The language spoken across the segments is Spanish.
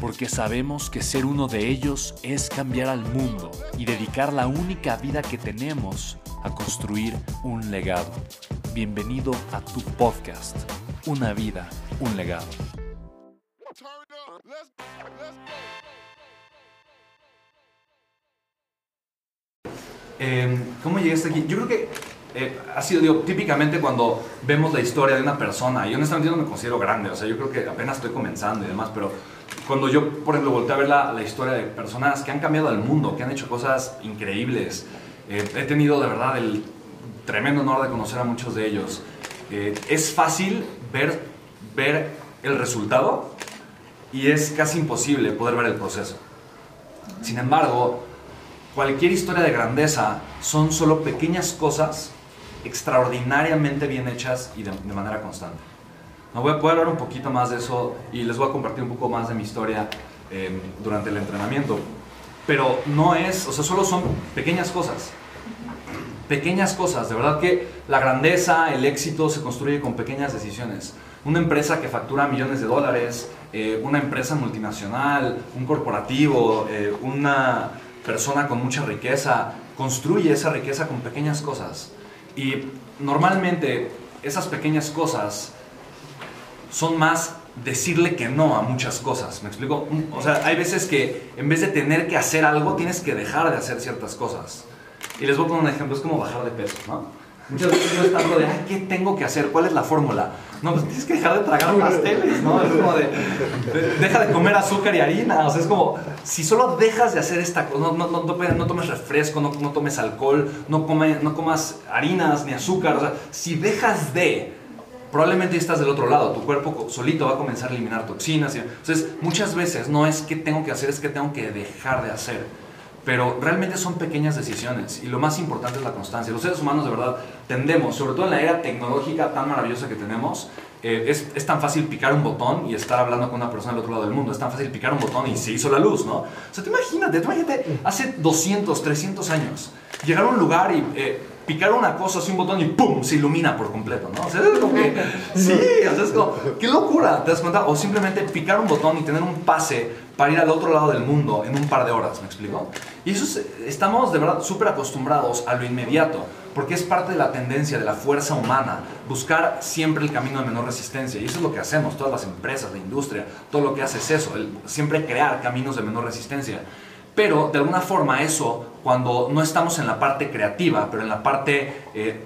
porque sabemos que ser uno de ellos es cambiar al mundo y dedicar la única vida que tenemos a construir un legado. Bienvenido a tu podcast, Una vida, un legado. Em, ¿Cómo llegaste aquí? Yo creo que eh, ha sido, digo, típicamente cuando vemos la historia de una persona, y honestamente yo no me considero grande, o sea, yo creo que apenas estoy comenzando y demás, pero cuando yo, por ejemplo, volteé a ver la, la, historia de personas que han cambiado el mundo, que han hecho cosas increíbles, eh, he tenido de verdad el tremendo honor de conocer a muchos de ellos. Eh, es fácil ver, ver el resultado y es casi imposible poder ver el proceso. Sin embargo, cualquier historia de grandeza son solo pequeñas cosas extraordinariamente bien hechas y de, de manera constante. No voy a poder hablar un poquito más de eso y les voy a compartir un poco más de mi historia eh, durante el entrenamiento. Pero no es, o sea, solo son pequeñas cosas. Pequeñas cosas. De verdad que la grandeza, el éxito se construye con pequeñas decisiones. Una empresa que factura millones de dólares, eh, una empresa multinacional, un corporativo, eh, una persona con mucha riqueza, construye esa riqueza con pequeñas cosas. Y normalmente esas pequeñas cosas son más decirle que no a muchas cosas. ¿Me explico? O sea, hay veces que en vez de tener que hacer algo, tienes que dejar de hacer ciertas cosas. Y les voy a poner un ejemplo, es como bajar de peso, ¿no? Muchas veces no es de, Ay, ¿qué tengo que hacer? ¿Cuál es la fórmula? No, pues tienes que dejar de tragar pasteles, ¿no? Es como de, deja de comer azúcar y harina. O sea, es como, si solo dejas de hacer esta cosa, no, no, no, no tomes refresco, no, no tomes alcohol, no, come, no comas harinas ni azúcar. O sea, si dejas de, probablemente estás del otro lado, tu cuerpo solito va a comenzar a eliminar toxinas. Entonces, muchas veces no es que tengo que hacer, es que tengo que dejar de hacer. Pero realmente son pequeñas decisiones y lo más importante es la constancia. Los seres humanos de verdad tendemos, sobre todo en la era tecnológica tan maravillosa que tenemos, eh, es, tan fácil picar un botón y estar hablando con una persona del otro lado del mundo. Es tan fácil picar un botón y se hizo la luz, ¿no? O sea, te imagínate, te imagínate, hace 200, 300 años, llegar a un lugar y... Eh, picar una cosa, así un botón y ¡pum! se ilumina por completo, ¿no? O sea, es como que, sí, o sea, es como, ¡qué locura! ¿Te das cuenta? O simplemente picar un botón y tener un pase para ir al otro lado del mundo en un par de horas, ¿me explico? Y eso es, estamos de verdad súper acostumbrados a lo inmediato, porque es parte de la tendencia de la fuerza humana, buscar siempre el camino de menor resistencia. Y eso es lo que hacemos, todas las empresas, la industria, todo lo que hace es eso, el, siempre crear caminos de menor resistencia. Pero de alguna forma eso, cuando no estamos en la parte creativa, pero en la parte eh,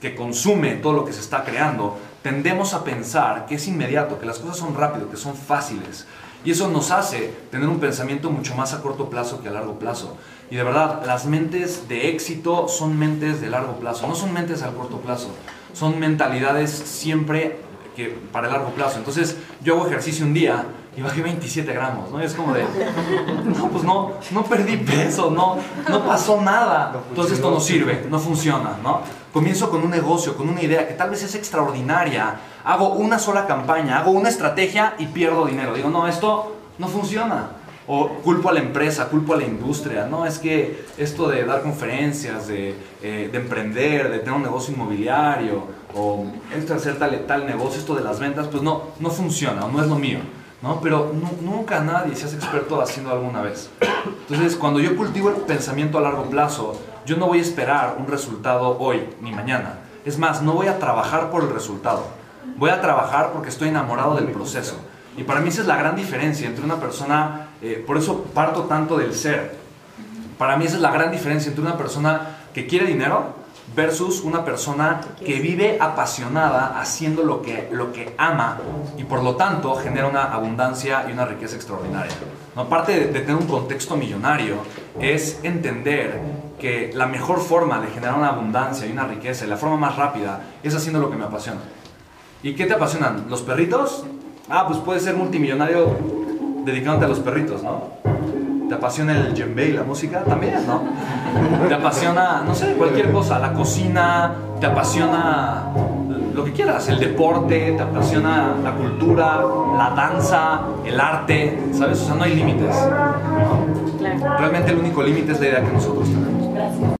que consume todo lo que se está creando, tendemos a pensar que es inmediato, que las cosas son rápidas, que son fáciles. Y eso nos hace tener un pensamiento mucho más a corto plazo que a largo plazo. Y de verdad, las mentes de éxito son mentes de largo plazo, no son mentes a corto plazo. Son mentalidades siempre que para el largo plazo. Entonces, yo hago ejercicio un día y bajé 27 gramos, ¿no? Y es como de, no, pues no, no perdí peso, no, no pasó nada. Entonces esto no sirve, no funciona, ¿no? Comienzo con un negocio, con una idea que tal vez es extraordinaria, hago una sola campaña, hago una estrategia y pierdo dinero. Digo, no, esto no funciona. O culpo a la empresa, culpo a la industria. No, es que esto de dar conferencias, de, eh, de emprender, de tener un negocio inmobiliario, o esto de hacer tal, tal negocio, esto de las ventas, pues no, no funciona, o no es lo mío. ¿No? Pero nunca nadie se hace experto haciendo alguna vez. Entonces, cuando yo cultivo el pensamiento a largo plazo, yo no voy a esperar un resultado hoy ni mañana. Es más, no voy a trabajar por el resultado. Voy a trabajar porque estoy enamorado del proceso. Y para mí esa es la gran diferencia entre una persona, eh, por eso parto tanto del ser. Para mí esa es la gran diferencia entre una persona que quiere dinero versus una persona que vive apasionada haciendo lo que, lo que ama y por lo tanto genera una abundancia y una riqueza extraordinaria. ¿No? Aparte de, de tener un contexto millonario, es entender que la mejor forma de generar una abundancia y una riqueza y la forma más rápida es haciendo lo que me apasiona. ¿Y qué te apasionan? ¿Los perritos? Ah, pues puedes ser multimillonario dedicándote a los perritos, ¿no? ¿Te apasiona el djembe y la música? También, ¿no? ¿Te apasiona, no sé, cualquier cosa? La cocina, ¿te apasiona lo que quieras? El deporte, ¿te apasiona la cultura, la danza, el arte? ¿Sabes? O sea, no hay límites. Realmente el único límite es la idea que nosotros tenemos. Gracias.